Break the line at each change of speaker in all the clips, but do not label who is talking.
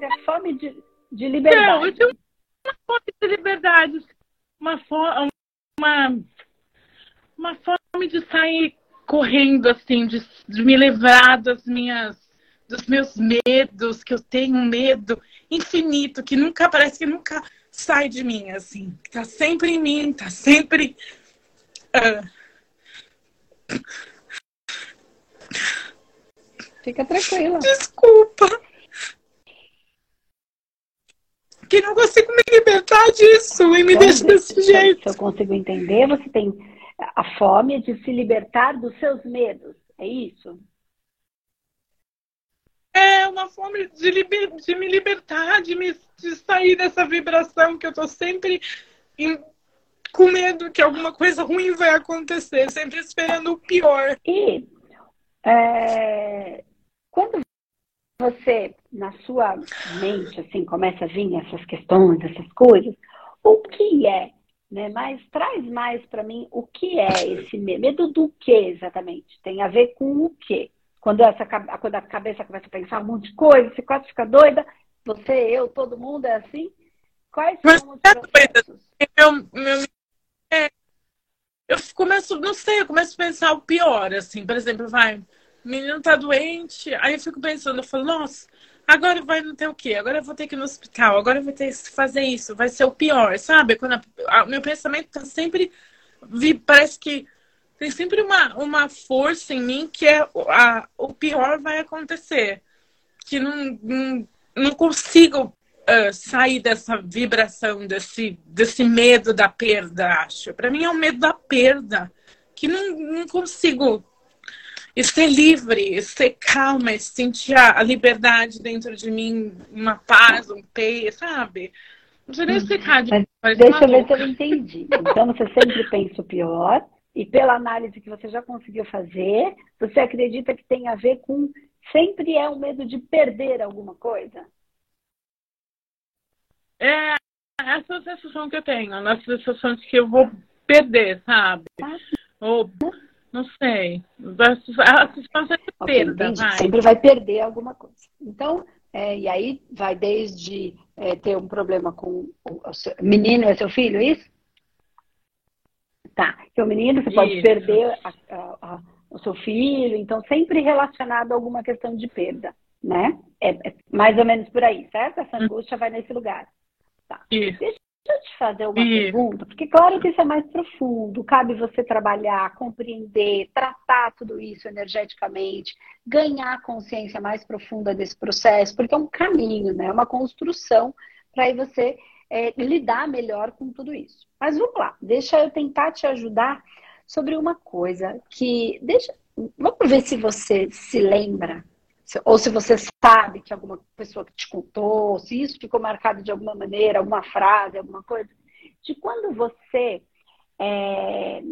sobre a fome de, de liberdade. Não, eu tenho
uma fome de liberdade, uma fome, uma, uma fome de sair correndo, assim, de, de me livrar das minhas, dos meus medos, que eu tenho um medo infinito, que nunca, parece que nunca sai de mim, assim. Tá sempre em mim, tá sempre. Uh...
Fica tranquila.
Desculpa. Que não consigo me libertar disso e me então, deixa desse jeito.
Se eu consigo entender, você tem a fome de se libertar dos seus medos. É isso?
É uma fome de, liber... de me libertar, de, me... de sair dessa vibração que eu tô sempre em... com medo que alguma coisa ruim vai acontecer, sempre esperando o pior.
E é... quando você, na sua mente, assim, começa a vir essas questões, essas coisas, o que é né? Mas traz mais para mim o que é esse medo. Medo do que exatamente? Tem a ver com o quê? Quando, essa, quando a cabeça começa a pensar um monte de coisa, você quase fica doida, você, eu, todo mundo é assim? Quais são os é processos?
Meu, meu, é, eu começo, não sei, eu começo a pensar o pior, assim, por exemplo, vai, menino tá doente, aí eu fico pensando, eu falo, nossa, agora vai não ter o quê? Agora eu vou ter que ir no hospital, agora eu vou ter que fazer isso, vai ser o pior, sabe? Quando a, a, meu pensamento tá sempre. Parece que tem sempre uma, uma força em mim que é a, o pior vai acontecer. Que não, não, não consigo uh, sair dessa vibração, desse, desse medo da perda, acho. Para mim é o medo da perda, que não, não consigo e ser livre, ser calma, sentir a, liberdade dentro de mim, uma paz, um peso, sabe? Não sei nem uhum. explicar. De...
Deixa eu ver se eu entendi. Então você sempre pensa o pior e pela análise que você já conseguiu fazer, você acredita que tem a ver com sempre é o medo de perder alguma coisa?
É essa é a sensação que eu tenho, a sensação de que eu vou perder, sabe? Ah, Ou não sei. A suspensa é perda, vai.
Sempre vai perder alguma coisa. Então, é, e aí vai desde é, ter um problema com o, seu, menino é seu filho, isso? Tá. Que o menino você pode perder a, a, a, o seu filho, então sempre relacionado a alguma questão de perda, né? É, é mais ou menos por aí, certo? Essa hum. angústia vai nesse lugar. Tá. Isso. Deixa fazer uma pergunta, porque claro que isso é mais profundo. Cabe você trabalhar, compreender, tratar tudo isso energeticamente, ganhar consciência mais profunda desse processo, porque é um caminho, né? É uma construção para aí você é, lidar melhor com tudo isso. Mas vamos lá, deixa eu tentar te ajudar sobre uma coisa que deixa, vamos ver se você se lembra ou se você sabe que alguma pessoa te contou, se isso ficou marcado de alguma maneira, alguma frase, alguma coisa, de quando você é,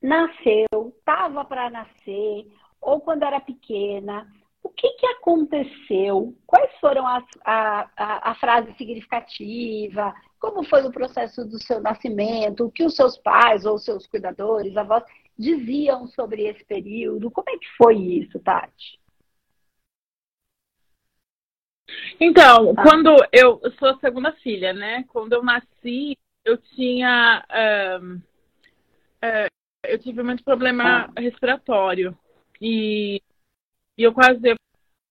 nasceu, estava para nascer, ou quando era pequena, o que, que aconteceu? Quais foram as, a, a, a frase significativa? Como foi o processo do seu nascimento? O que os seus pais ou seus cuidadores, avós, diziam sobre esse período? Como é que foi isso, Tati?
Então, ah. quando eu, eu, sou a segunda filha, né? Quando eu nasci, eu tinha. Uh, eu tive muito problema ah. respiratório. E, e eu quase eu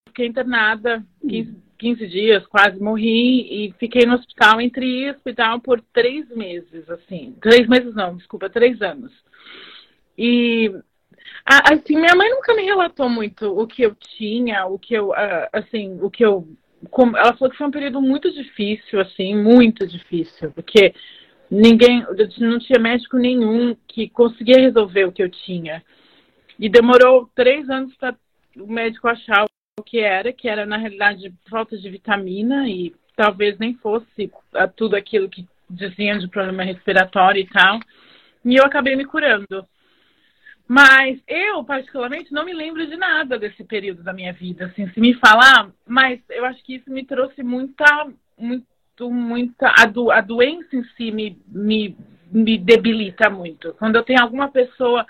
fiquei internada 15, 15 dias, quase morri. E fiquei no hospital, entre hospital por três meses, assim. Três meses não, desculpa, três anos. E assim, minha mãe nunca me relatou muito o que eu tinha, o que eu, assim, o que eu como, ela falou que foi um período muito difícil, assim, muito difícil, porque ninguém, não tinha médico nenhum que conseguia resolver o que eu tinha. E demorou três anos para o médico achar o que era, que era na realidade falta de vitamina e talvez nem fosse tudo aquilo que diziam de problema respiratório e tal. E eu acabei me curando. Mas eu, particularmente, não me lembro de nada desse período da minha vida. Assim, se me falar, mas eu acho que isso me trouxe muita, muito, muita. A, do, a doença em si me, me, me debilita muito. Quando eu tenho alguma pessoa,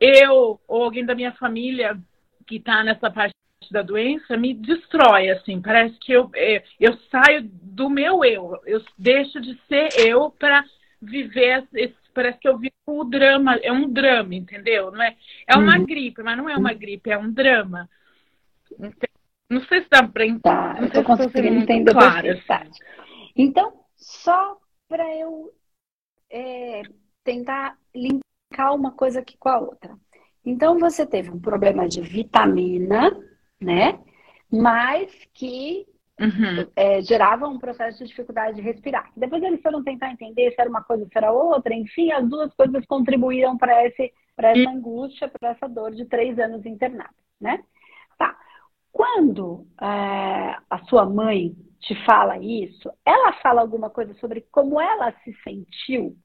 eu ou alguém da minha família que está nessa parte da doença me destrói, assim. Parece que eu, eu, eu saio do meu eu. Eu deixo de ser eu para viver esse, parece que eu vivo o drama, é um drama, entendeu? Não é, é uma uhum. gripe, mas não é uma gripe, é um drama. Então, não sei se dá para
entender. Tá, eu estou conseguindo entender claro, assim. Então, só para eu é, tentar linkar uma coisa aqui com a outra. Então, você teve um problema de vitamina, né? Mas que uhum. é, gerava um processo de dificuldade de respirar. Depois eles foram tentar entender se era uma coisa, se era outra. Enfim, as duas coisas contribuíram para essa angústia, para essa dor de três anos internada, né? Tá. Quando é, a sua mãe te fala isso, ela fala alguma coisa sobre como ela se sentiu?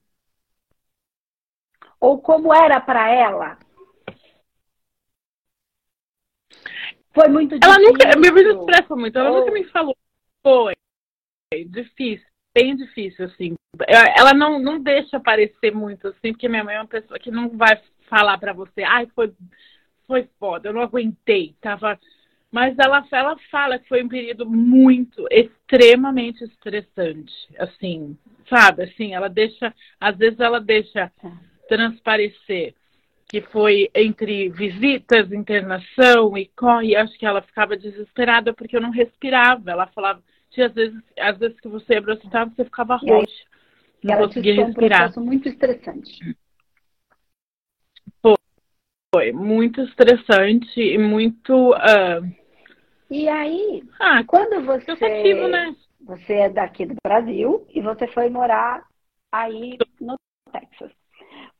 Ou como era para ela Foi muito
difícil. Ela nunca, expressa muito, ela nunca me falou. Foi difícil, bem difícil, assim. Ela não, não deixa aparecer muito, assim, porque minha mãe é uma pessoa que não vai falar para você, ai, foi, foi foda, eu não aguentei, tava. Mas ela, ela fala que foi um período muito, extremamente estressante, assim, sabe? Assim, ela deixa, às vezes ela deixa tá. transparecer que foi entre visitas, internação e corre, acho que ela ficava desesperada porque eu não respirava. Ela falava, tinha às vezes, às vezes que você ia para você ficava roxa. Não ela conseguia respirar. um processo
muito estressante.
Foi, foi muito estressante e muito. Uh...
E aí, ah, quando você.
Cansativo, né?
Você é daqui do Brasil e você foi morar aí no Texas.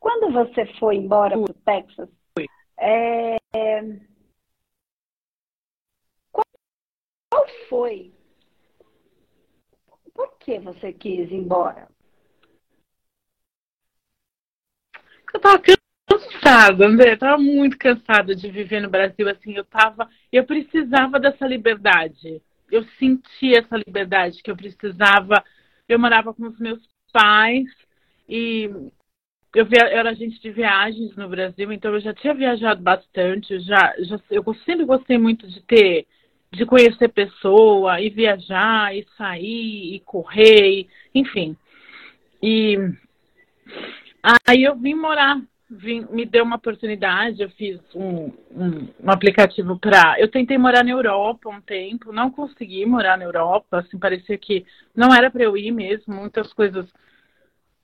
Quando você foi embora para o Texas, é, qual, qual foi? Por que você quis ir embora?
Eu estava cansada, André. Eu tava muito cansada de viver no Brasil. Assim, eu tava, eu precisava dessa liberdade. Eu sentia essa liberdade que eu precisava. Eu morava com os meus pais e eu, via, eu era agente de viagens no Brasil, então eu já tinha viajado bastante, já, já eu sempre gostei muito de ter, de conhecer pessoa, e viajar, e sair, e correr, e, enfim. E aí eu vim morar, vim, me deu uma oportunidade, eu fiz um, um, um aplicativo para. Eu tentei morar na Europa um tempo, não consegui morar na Europa, assim, parecia que não era para eu ir mesmo, muitas coisas.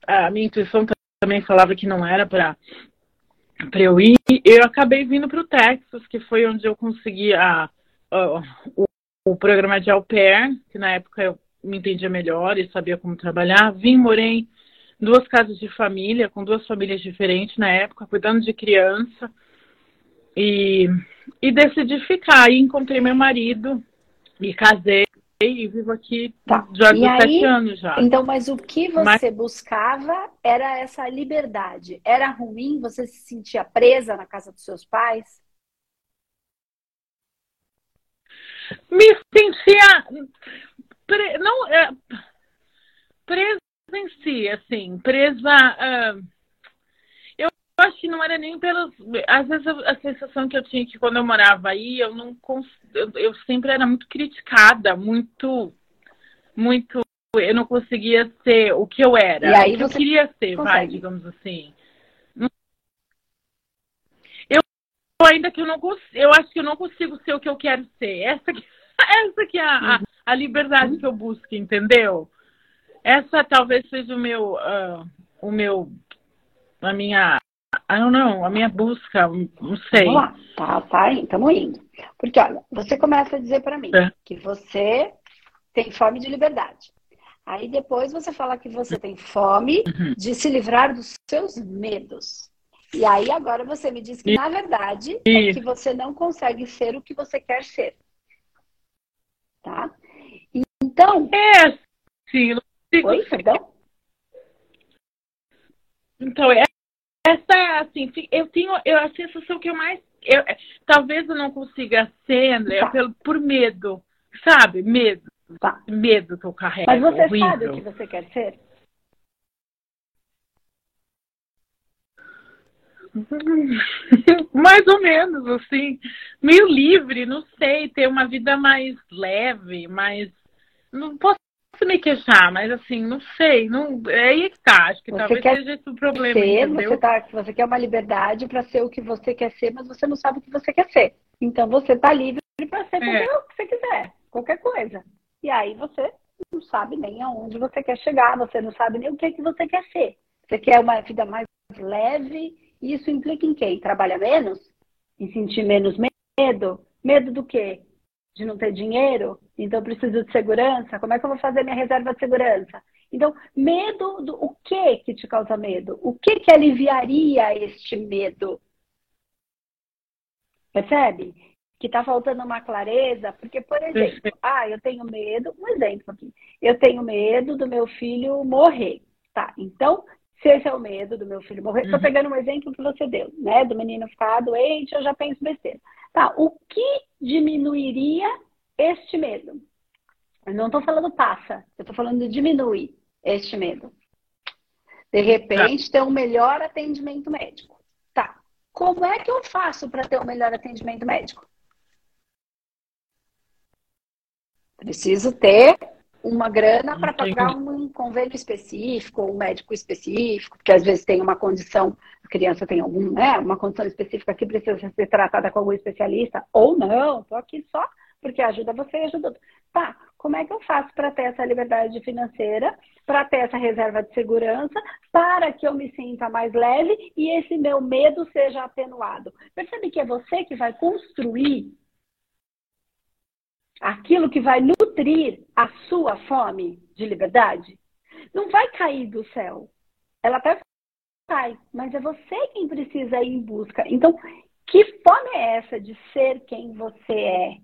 A minha intuição também falava que não era para para eu ir. Eu acabei vindo para o Texas, que foi onde eu consegui a, a o, o, programa de au pair, que na época eu me entendia melhor e sabia como trabalhar. Vim, morei duas casas de família, com duas famílias diferentes na época, cuidando de criança. E, e decidi ficar. E encontrei meu marido, me casei e vivo aqui tá. já há sete anos já.
Então, mas o que você mas... buscava era essa liberdade. Era ruim? Você se sentia presa na casa dos seus pais?
Me sentia pre... não é... presa em si, assim, presa. Uh acho que não era nem pelos. Às vezes a sensação que eu tinha que quando eu morava aí, eu não eu, eu sempre era muito criticada, muito. Muito. Eu não conseguia ser o que eu era.
E aí
o que eu queria ser, consegue. vai, digamos assim. Eu ainda que eu não consigo. Eu acho que eu não consigo ser o que eu quero ser. Essa que, essa que é a, a, a liberdade que eu busco, entendeu? Essa talvez seja o meu. Uh, o meu. A minha ah, não, não, a minha busca, não sei.
Vamos lá, tá, tá, estamos indo. Porque, olha, você começa a dizer para mim é. que você tem fome de liberdade. Aí depois você fala que você tem fome uhum. de se livrar dos seus medos. E aí agora você me diz que, na verdade, é que você não consegue ser o que você quer ser. Tá? Então.
É, sim.
Oi, perdão?
Então, é assim, eu tenho eu, a sensação que eu mais. Eu, talvez eu não consiga ser, André, tá. pelo, por medo, sabe? Medo. Tá. Medo que eu carrego.
Mas você horrível. sabe o que você quer ser?
mais ou menos, assim, meio livre, não sei, ter uma vida mais leve, mais. Não posso me queixar, mas assim, não sei, não, é aí que tá, acho que você talvez seja esse o problema.
Ser, você, tá, você quer uma liberdade para ser o que você quer ser, mas você não sabe o que você quer ser. Então você tá livre para ser é. o que você quiser, qualquer coisa. E aí você não sabe nem aonde você quer chegar, você não sabe nem o que, que você quer ser. Você quer uma vida mais leve, e isso implica em quem? Trabalha menos? Em sentir menos medo? Medo do quê? De não ter dinheiro? Então preciso de segurança? Como é que eu vou fazer minha reserva de segurança? Então, medo do o que que te causa medo? O que que aliviaria este medo? Percebe? Que está faltando uma clareza, porque, por exemplo, ah, eu tenho medo, um exemplo aqui, eu tenho medo do meu filho morrer. Tá, então, se esse é o medo do meu filho morrer, estou uhum. pegando um exemplo que você deu, né? Do menino ficar doente, eu já penso besteira. Tá, o que diminuiria este medo? Eu não estou falando passa, eu estou falando de diminuir este medo. De repente, tá. ter um melhor atendimento médico. Tá, como é que eu faço para ter um melhor atendimento médico? Preciso ter uma grana para pagar um convênio específico, um médico específico, porque às vezes tem uma condição, criança tem algum, né, uma condição específica que precisa ser tratada com algum especialista, ou não, estou aqui só porque ajuda você e ajuda outro. Tá, como é que eu faço para ter essa liberdade financeira, para ter essa reserva de segurança, para que eu me sinta mais leve e esse meu medo seja atenuado? Percebe que é você que vai construir aquilo que vai nutrir a sua fome de liberdade, não vai cair do céu. Ela até cai, mas é você quem precisa ir em busca. Então, que fome é essa de ser quem você é?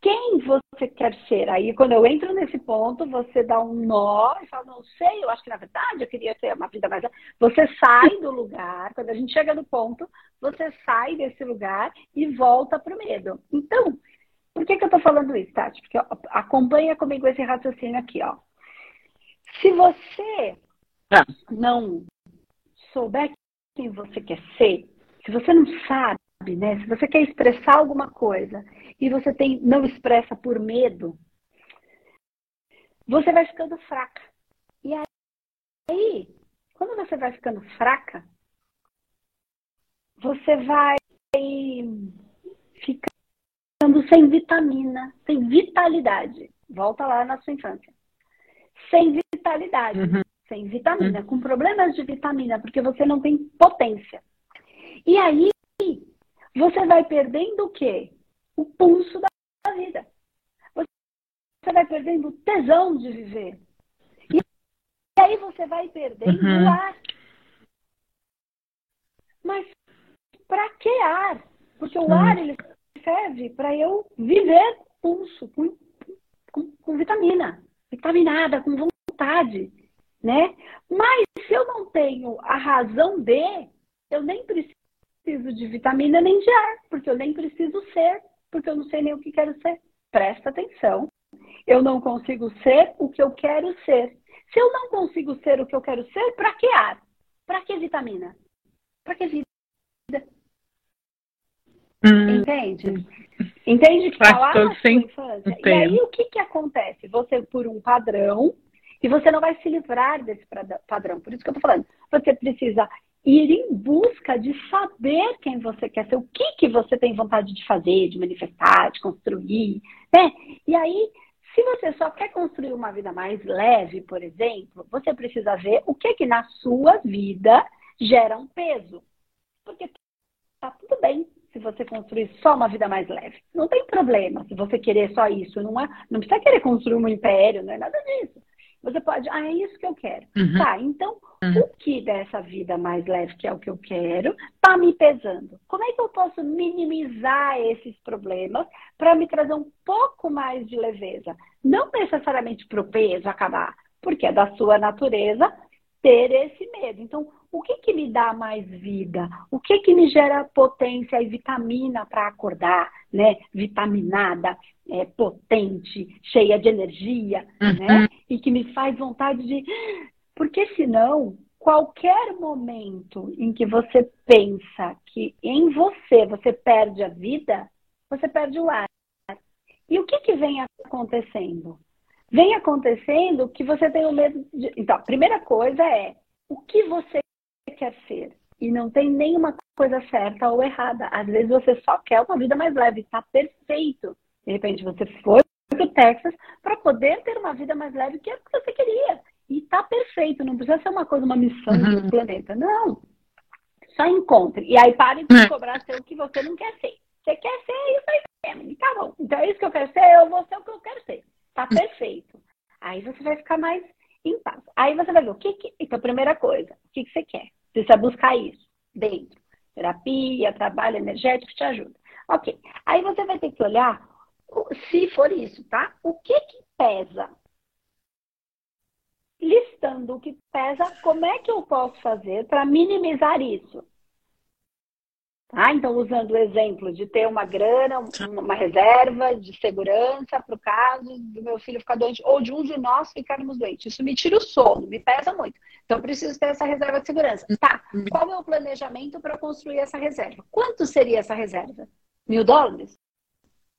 Quem você quer ser? Aí, quando eu entro nesse ponto, você dá um nó e fala, não sei, eu acho que na verdade eu queria ter uma vida mais. Você sai do lugar, quando a gente chega no ponto, você sai desse lugar e volta para o medo. Então, por que, que eu estou falando isso, Tati? Porque ó, acompanha comigo esse raciocínio aqui, ó. Se você ah. não souber quem você quer ser, se você não sabe, né? Se você quer expressar alguma coisa e você tem, não expressa por medo, você vai ficando fraca. E aí, quando você vai ficando fraca, você vai ficando sem vitamina, sem vitalidade. Volta lá na sua infância. Sem vitalidade, uhum. Sem vitamina, uhum. com problemas de vitamina, porque você não tem potência. E aí, você vai perdendo o quê? O pulso da vida. Você vai perdendo o tesão de viver. E aí você vai perdendo uhum. o ar. Mas para que ar? Porque o uhum. ar ele serve para eu viver pulso, com, com, com vitamina, vitaminada, com vontade, né? Mas se eu não tenho a razão de, eu nem preciso de vitamina nem de ar, porque eu nem preciso ser, porque eu não sei nem o que quero ser. Presta atenção. Eu não consigo ser o que eu quero ser. Se eu não consigo ser o que eu quero ser, para que ar? Para que vitamina? Para que vida? Hum. Entende? Entende que falar na sua infância. E aí o que, que acontece? Você, por um padrão, e você não vai se livrar desse padrão. Por isso que eu tô falando. Você precisa ir em busca de saber quem você quer ser, o que, que você tem vontade de fazer, de manifestar, de construir, né? E aí, se você só quer construir uma vida mais leve, por exemplo, você precisa ver o que que na sua vida gera um peso. Porque tá tudo bem se você construir só uma vida mais leve. Não tem problema se você querer só isso. Não, é, não precisa querer construir um império, não é nada disso. Você pode, ah, é isso que eu quero. Uhum. Tá, então, uhum. o que dessa vida mais leve, que é o que eu quero, tá me pesando? Como é que eu posso minimizar esses problemas para me trazer um pouco mais de leveza? Não necessariamente para o peso acabar, porque é da sua natureza ter esse medo. Então, o que, que me dá mais vida? O que, que me gera potência e vitamina para acordar, né? Vitaminada, é, potente, cheia de energia, uhum. né? E que me faz vontade de. Porque senão qualquer momento em que você pensa que em você você perde a vida, você perde o ar. E o que, que vem acontecendo? Vem acontecendo que você tem o medo de. Então, a primeira coisa é o que você quer ser. E não tem nenhuma coisa certa ou errada. Às vezes você só quer uma vida mais leve, está perfeito. De repente você foi para o Texas para poder ter uma vida mais leve, que é o que você queria. E está perfeito, não precisa ser uma coisa, uma missão uhum. do planeta. Não. Só encontre. E aí pare de é. cobrar ser o que você não quer ser. Você quer ser isso aí mesmo. Tá bom. Então é isso que eu quero ser, eu vou ser o que eu quero ser. Tá perfeito. Aí você vai ficar mais em paz. Aí você vai ver o que, que... Então, primeira coisa, o que, que você quer? Você precisa buscar isso dentro. Terapia, trabalho energético te ajuda. Ok. Aí você vai ter que olhar, se for isso, tá? O que que pesa? Listando o que pesa, como é que eu posso fazer para minimizar isso? Tá? Então, usando o exemplo de ter uma grana, uma reserva de segurança para o caso do meu filho ficar doente, ou de um de nós ficarmos doentes. Isso me tira o sono, me pesa muito. Então, preciso ter essa reserva de segurança. Tá, qual é o planejamento para construir essa reserva? Quanto seria essa reserva? Mil dólares?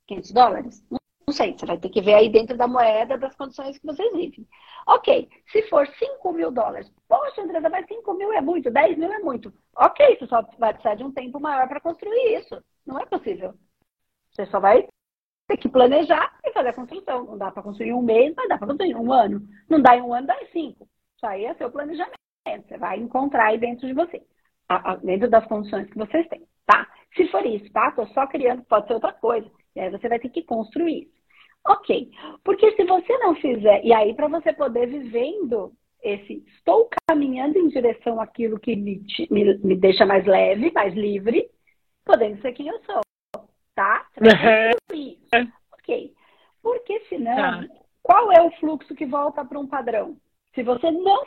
500 dólares? Não sei, você vai ter que ver aí dentro da moeda das condições que vocês vivem. Ok, se for 5 mil dólares, poxa, Andresa, mas 5 mil é muito, 10 mil é muito. Ok, você só vai precisar de um tempo maior para construir isso. Não é possível. Você só vai ter que planejar e fazer a construção. Não dá para construir um mês, mas dá para construir um ano. Não dá em um ano, dá em cinco. Isso aí é seu planejamento. Você vai encontrar aí dentro de você, dentro das condições que vocês têm, tá? Se for isso, tá? Tô só criando, pode ser outra coisa. E aí você vai ter que construir. Ok. Porque se você não fizer, e aí para você poder vivendo esse estou caminhando em direção àquilo que me, me, me deixa mais leve, mais livre, podendo ser quem eu sou. Tá? Vai isso. Ok. Porque senão, tá. qual é o fluxo que volta para um padrão? Se você não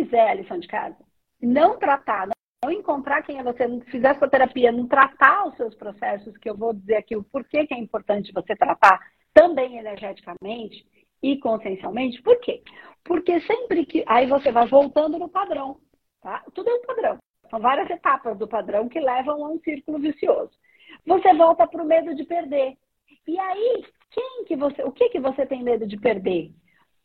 fizer a lição de casa, não tratar, não encontrar quem é você, não fizer sua terapia, não tratar os seus processos, que eu vou dizer aqui o porquê que é importante você tratar também energeticamente e consciencialmente. Por quê? Porque sempre que. Aí você vai voltando no padrão. Tá? Tudo é um padrão. São várias etapas do padrão que levam a um círculo vicioso. Você volta para o medo de perder. E aí, quem que você, o que, que você tem medo de perder?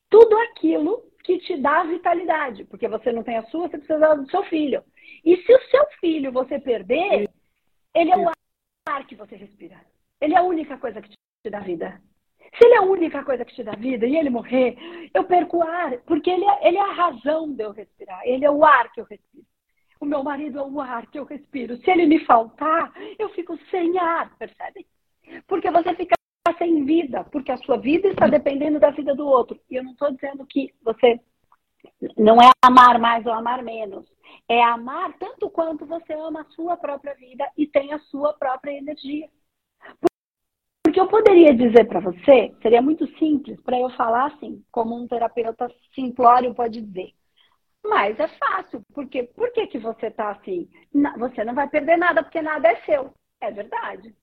Tudo aquilo que te dá vitalidade, porque você não tem a sua, você precisa do seu filho. E se o seu filho você perder, ele é o ar que você respira. Ele é a única coisa que te dá vida. Se ele é a única coisa que te dá vida e ele morrer, eu perco o ar, porque ele é, ele é a razão de eu respirar. Ele é o ar que eu respiro. O meu marido é o ar que eu respiro. Se ele me faltar, eu fico sem ar, percebe? Porque você fica sem vida, porque a sua vida está dependendo da vida do outro. E eu não estou dizendo que você não é amar mais ou amar menos. É amar tanto quanto você ama a sua própria vida e tem a sua própria energia. Porque eu poderia dizer para você, seria muito simples para eu falar assim, como um terapeuta simplório pode dizer. Mas é fácil, porque por que, que você está assim? Você não vai perder nada, porque nada é seu. É verdade.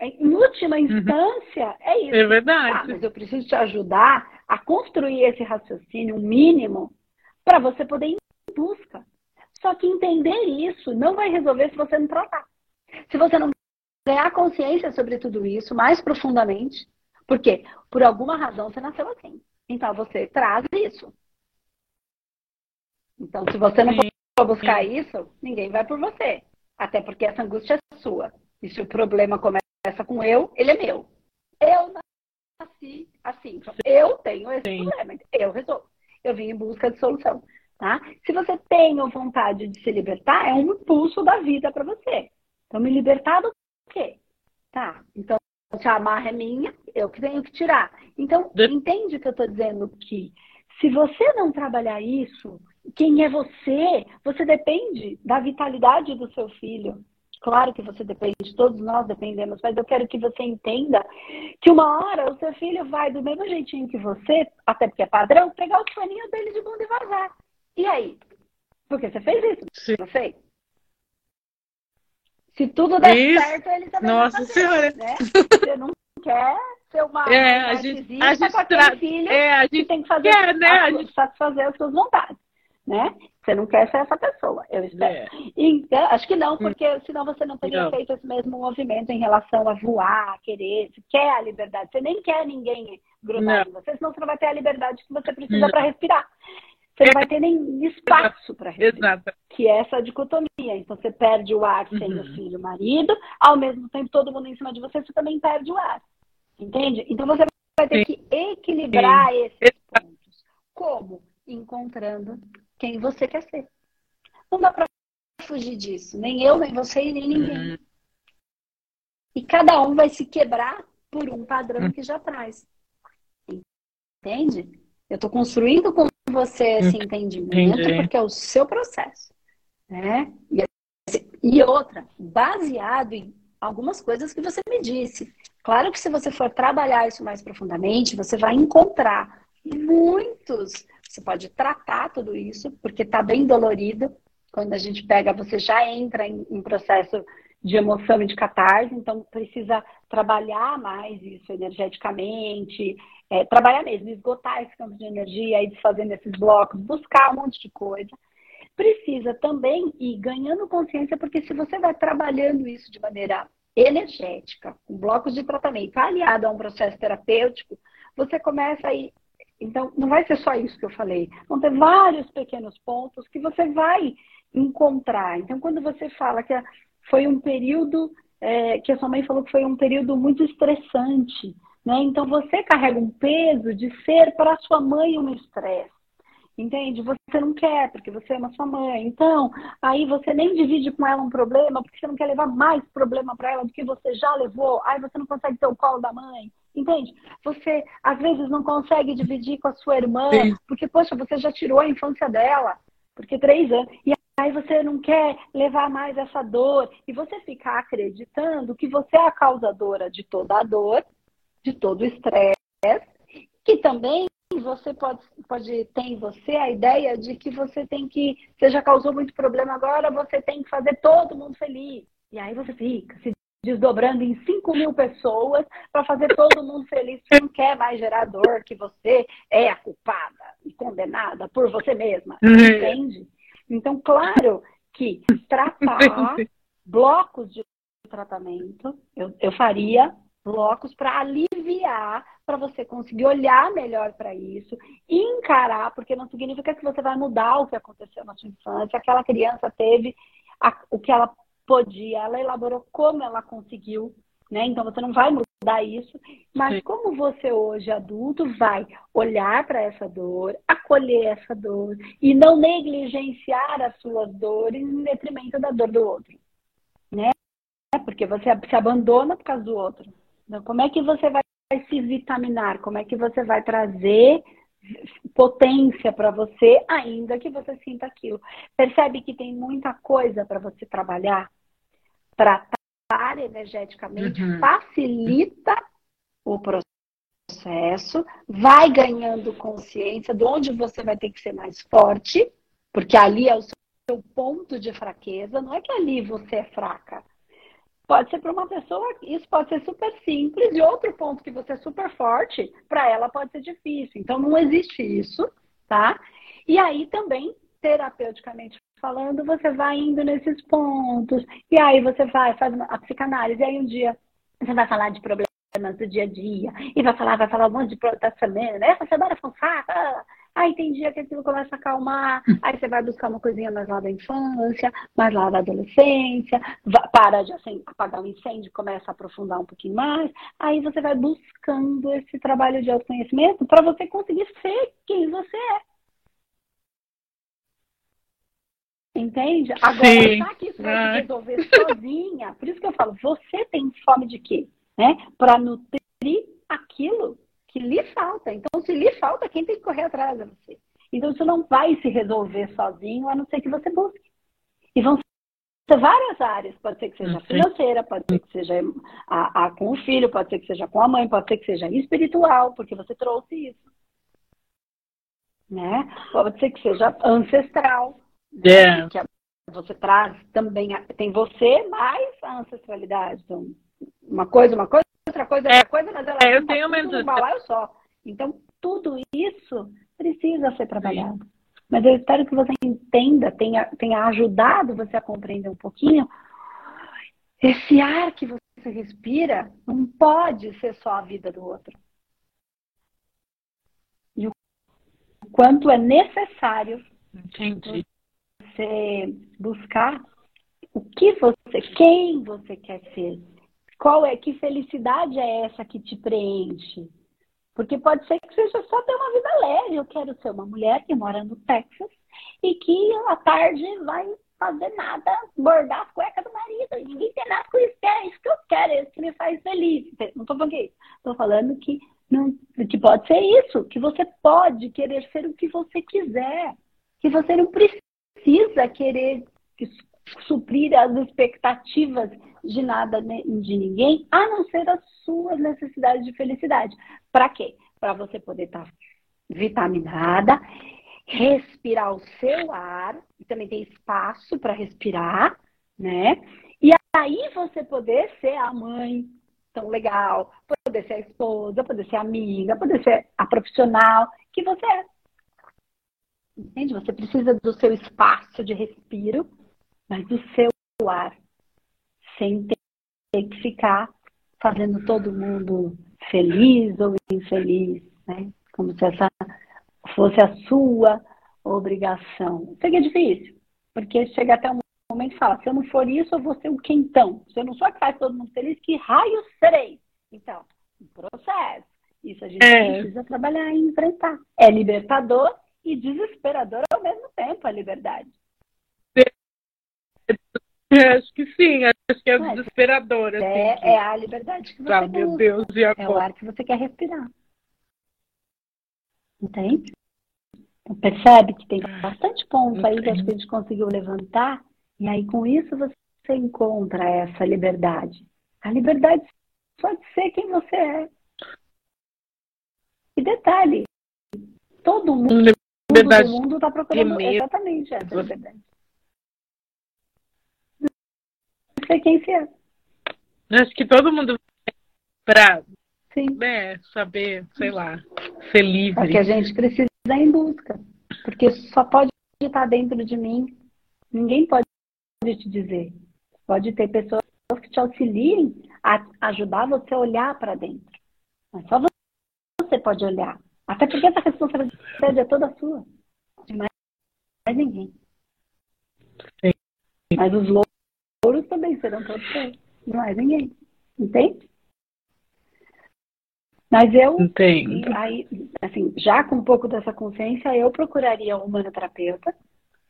Em última uhum. instância, uhum. é isso.
É verdade.
Ah, mas eu preciso te ajudar a construir esse raciocínio mínimo para você poder ir em busca. Só que entender isso não vai resolver se você não tratar. Se você não ganhar consciência sobre tudo isso mais profundamente. Porque, por alguma razão, você nasceu assim. Então, você traz isso. Então, se você não for buscar isso, ninguém vai por você. Até porque essa angústia é sua. E se o problema começa com eu, ele é meu. Eu nasci assim. Eu tenho esse Sim. problema. Eu resolvo. Eu vim em busca de solução. Tá? Se você tem vontade de se libertar, é um impulso da vida para você. Então, me libertar do quê? Tá, então se a amarra é minha, eu que tenho que tirar. Então, de... entende que eu estou dizendo que se você não trabalhar isso, quem é você? Você depende da vitalidade do seu filho. Claro que você depende, todos nós dependemos, mas eu quero que você entenda que uma hora o seu filho vai do mesmo jeitinho que você, até porque é padrão, pegar o soninho dele de bunda e vazar. E aí? Porque você fez isso? Sim. Não fez? Se tudo der Isso. certo, ele também
Nossa
fazer,
Senhora.
Né? Você não quer ser uma
é, a gente, a gente
tra... filho
é, a gente
tem que fazer
quer, né?
a
gente...
satisfazer as suas vontades, né? Você não quer ser essa pessoa, eu espero. É. Então, acho que não, porque senão você não teria não. feito esse mesmo movimento em relação a voar, a querer. Você quer a liberdade. Você nem quer ninguém grudar em você, senão você não vai ter a liberdade que você precisa para respirar. Você não vai ter nem espaço para respirar. Exato. Que é essa dicotomia. Então você perde o ar sem uhum. o filho, o marido, ao mesmo tempo todo mundo em cima de você, você também perde o ar. Entende? Então você vai ter Sim. que equilibrar Sim. esses pontos. Como? Encontrando quem você quer ser. Não dá para fugir disso. Nem eu, nem você e nem ninguém. Uhum. E cada um vai se quebrar por um padrão uhum. que já traz. Entende? Eu estou construindo com você esse entendimento Entendi. porque é o seu processo. Né? E, e outra, baseado em algumas coisas que você me disse. Claro que se você for trabalhar isso mais profundamente, você vai encontrar muitos. Você pode tratar tudo isso, porque está bem dolorido. Quando a gente pega, você já entra em, em processo de emoção e de catarse, então precisa trabalhar mais isso energeticamente, é, trabalhar mesmo, esgotar esse campo de energia, ir desfazendo esses blocos, buscar um monte de coisa. Precisa também ir ganhando consciência, porque se você vai trabalhando isso de maneira energética, com blocos de tratamento, aliado a um processo terapêutico, você começa a ir. Então, não vai ser só isso que eu falei. Vão ter vários pequenos pontos que você vai encontrar. Então, quando você fala que foi um período é, que a sua mãe falou que foi um período muito estressante, né? Então você carrega um peso de ser para sua mãe um estresse. Entende? Você não quer, porque você ama sua mãe. Então, aí você nem divide com ela um problema, porque você não quer levar mais problema para ela do que você já levou. Aí você não consegue ter o colo da mãe. Entende? Você, às vezes, não consegue dividir com a sua irmã, Sim. porque, poxa, você já tirou a infância dela, porque três anos. E Aí você não quer levar mais essa dor e você ficar acreditando que você é a causadora de toda a dor, de todo o estresse, que também você pode, pode ter em você a ideia de que você tem que, você já causou muito problema agora, você tem que fazer todo mundo feliz. E aí você fica se desdobrando em 5 mil pessoas para fazer todo mundo feliz. Você não quer mais gerar dor, que você é a culpada e condenada por você mesma. Uhum. Entende? Então, claro que tratar blocos de tratamento, eu, eu faria blocos para aliviar, para você conseguir olhar melhor para isso, encarar, porque não significa que você vai mudar o que aconteceu na sua infância. Aquela criança teve a, o que ela podia, ela elaborou como ela conseguiu, né? Então você não vai mudar isso, mas Sim. como você hoje adulto vai olhar para essa dor, acolher essa dor e não negligenciar as suas dores em detrimento da dor do outro, né? Porque você se abandona por causa do outro. Então, como é que você vai se vitaminar? Como é que você vai trazer potência para você, ainda que você sinta aquilo? Percebe que tem muita coisa para você trabalhar, tratar energeticamente, uhum. facilita o processo, vai ganhando consciência de onde você vai ter que ser mais forte, porque ali é o seu ponto de fraqueza, não é que ali você é fraca. Pode ser para uma pessoa, isso pode ser super simples, e outro ponto que você é super forte, para ela pode ser difícil. Então não existe isso, tá? E aí também, terapeuticamente falando, você vai indo nesses pontos. E aí você vai, faz a psicanálise. E aí um dia você vai falar de problemas do dia a dia. E vai falar, vai falar um monte de da. Essa semana foi. Ah. Aí tem dia que aquilo começa a acalmar. Aí você vai buscar uma coisinha mais lá da infância, mais lá da adolescência. Para de assim, apagar o incêndio, começa a aprofundar um pouquinho mais. Aí você vai buscando esse trabalho de autoconhecimento para você conseguir ser quem você é. Entende? Agora, Sim. achar que isso vai se resolver sozinha, por isso que eu falo, você tem fome de quê? Né? Para nutrir aquilo que lhe falta. Então, se lhe falta, quem tem que correr atrás é você. Então, isso não vai se resolver sozinho, a não ser que você busque. E vão ser várias áreas. Pode ser que seja financeira, pode ser que seja a, a, com o filho, pode ser que seja com a mãe, pode ser que seja espiritual, porque você trouxe isso. Né? Pode ser que seja ancestral. É. Que você traz também, tem você mais a ancestralidade. Então, uma coisa, uma coisa, outra coisa, outra é, coisa, mas ela
é, eu tenho menos
um balaio só. Então, tudo isso precisa ser trabalhado. Mas eu espero que você entenda, tenha, tenha ajudado você a compreender um pouquinho. Esse ar que você respira não pode ser só a vida do outro. E o quanto é necessário
Entendi.
Você buscar o que você, quem você quer ser. Qual é, que felicidade é essa que te preenche? Porque pode ser que seja só ter uma vida leve. Eu quero ser uma mulher que mora no Texas e que à tarde vai fazer nada, bordar as cuecas do marido. Ninguém tem nada com isso. É isso que eu quero, é isso que me faz feliz. Não estou falando isso. Estou falando que, não, que pode ser isso, que você pode querer ser o que você quiser. Que você não precisa querer suprir as expectativas de nada de ninguém, a não ser as suas necessidades de felicidade. Para quê? Para você poder estar tá vitaminada, respirar o seu ar, e também tem espaço para respirar, né? E aí você poder ser a mãe tão legal, poder ser a esposa, poder ser a amiga, poder ser a profissional que você é. Entende? Você precisa do seu espaço de respiro mas o seu ar, sem ter que ficar fazendo todo mundo feliz ou infeliz, né? Como se essa fosse a sua obrigação. Isso aqui é difícil, porque chega até um momento e fala, se eu não for isso, eu vou ser o quentão. Se eu não sou a que faz todo mundo feliz, que raio serei? Então, um processo. Isso a gente é. precisa trabalhar e enfrentar. É libertador e desesperador ao mesmo tempo a liberdade.
Acho que sim, acho que é desesperador. Assim,
é, que... é a liberdade que você ah,
meu Deus, e agora?
É o ar que você quer respirar. Entende? Então, percebe que tem bastante ponto aí que acho que a gente conseguiu levantar, e aí com isso você encontra essa liberdade. A liberdade pode ser quem você é. E detalhe, todo mundo, todo mundo está procurando exatamente essa liberdade. ser quem se é.
Acho que todo mundo para né, saber, sei lá, ser livre.
É que a gente precisa ir em busca. Porque só pode estar dentro de mim. Ninguém pode te dizer. Pode ter pessoas que te auxiliem a ajudar você a olhar para dentro. Mas só você pode olhar. Até porque essa responsabilidade é toda sua. De mais, mais ninguém. Sim. Mas os louros também serão todos seus. Não é ninguém. Entende? Mas eu,
Entendo.
aí, assim, já com um pouco dessa consciência, eu procuraria um humanoterapeuta,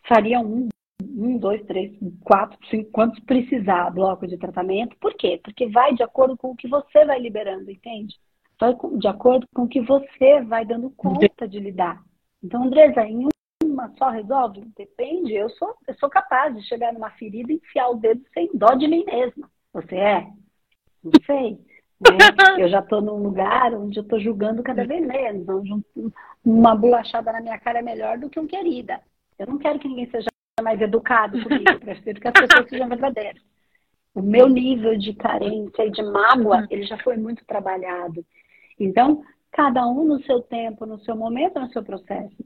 faria um, um, dois, três, quatro, cinco, quantos precisar bloco de tratamento. Por quê? Porque vai de acordo com o que você vai liberando, entende? Vai de acordo com o que você vai dando conta de lidar. Então, Andresa, em uma só resolve? Depende. Eu sou, eu sou capaz de chegar numa ferida e enfiar o dedo sem dó de mim mesma. Você é? Não sei. Né? Eu já estou num lugar onde eu estou julgando cada vez menos, onde uma bolachada na minha cara é melhor do que um querida. Eu não quero que ninguém seja mais educado comigo, eu prefiro que as pessoas sejam verdadeiras. O meu nível de carência e de mágoa, ele já foi muito trabalhado. Então, cada um no seu tempo, no seu momento, no seu processo.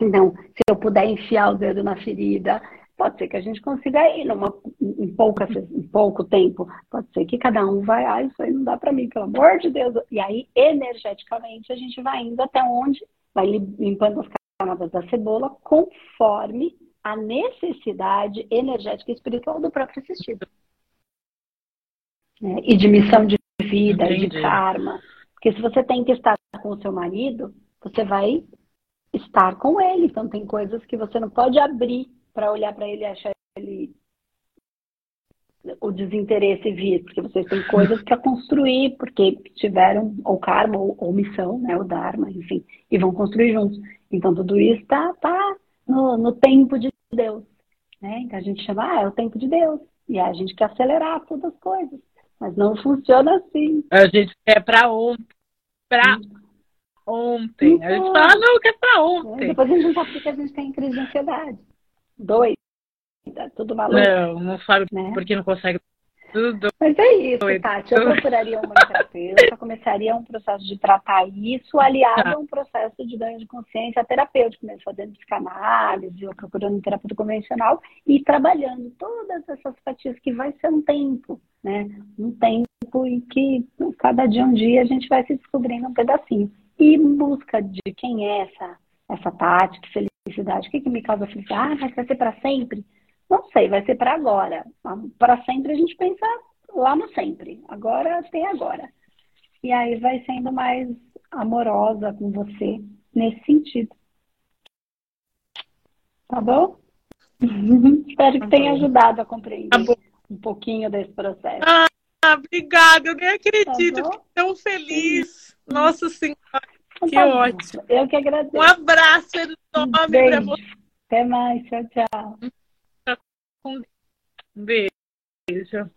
Então, se eu puder enfiar o dedo na ferida, pode ser que a gente consiga ir numa, em, pouca, em pouco tempo. Pode ser que cada um vai, ah, isso aí não dá para mim, pelo amor de Deus. E aí, energeticamente, a gente vai indo até onde? Vai limpando as camadas da cebola conforme a necessidade energética e espiritual do próprio assistido. É, e de missão de vida, Entendi. de karma. Porque se você tem que estar com o seu marido, você vai estar com ele. Então tem coisas que você não pode abrir para olhar para ele e achar ele o desinteresse vir, porque vocês têm coisas que a construir, porque tiveram ou karma ou, ou, missão, né, o dharma, enfim, e vão construir juntos. Então tudo isso está tá no, no, tempo de Deus, né? Então a gente chama, ah, é o tempo de Deus, e a gente quer acelerar todas as coisas, mas não funciona assim.
A gente quer para ontem, para ontem. Então, a gente fala, ah, não, que é pra ontem.
Depois a gente sabe porque a gente tem crise de ansiedade. Dois. Tá tudo maluco.
Não, não sabe né? porque não consegue Tudo
Mas é isso, doido. Tati. Eu procuraria uma terapeuta, começaria um processo de tratar isso, aliado a um processo de ganho de consciência terapêutico, mesmo fazendo psicanálise ou procurando um terapeuta convencional e trabalhando todas essas fatias que vai ser um tempo, né? Um tempo em que cada dia um dia a gente vai se descobrindo um pedacinho. E em busca de quem é essa, essa Tati, que felicidade, o que, que me causa felicidade? Ah, mas vai ser para sempre? Não sei, vai ser para agora. Para sempre a gente pensa lá no sempre. Agora tem agora. E aí vai sendo mais amorosa com você nesse sentido. Tá bom? Espero que tenha ajudado a compreender tá um pouquinho desse processo.
Ah, obrigada. Eu nem acredito. Tá tão feliz. Sim. Nossa Senhora, então, que tá ótimo.
Eu que agradeço.
Um abraço enorme para você.
Até mais. Tchau, tchau.
Um beijo.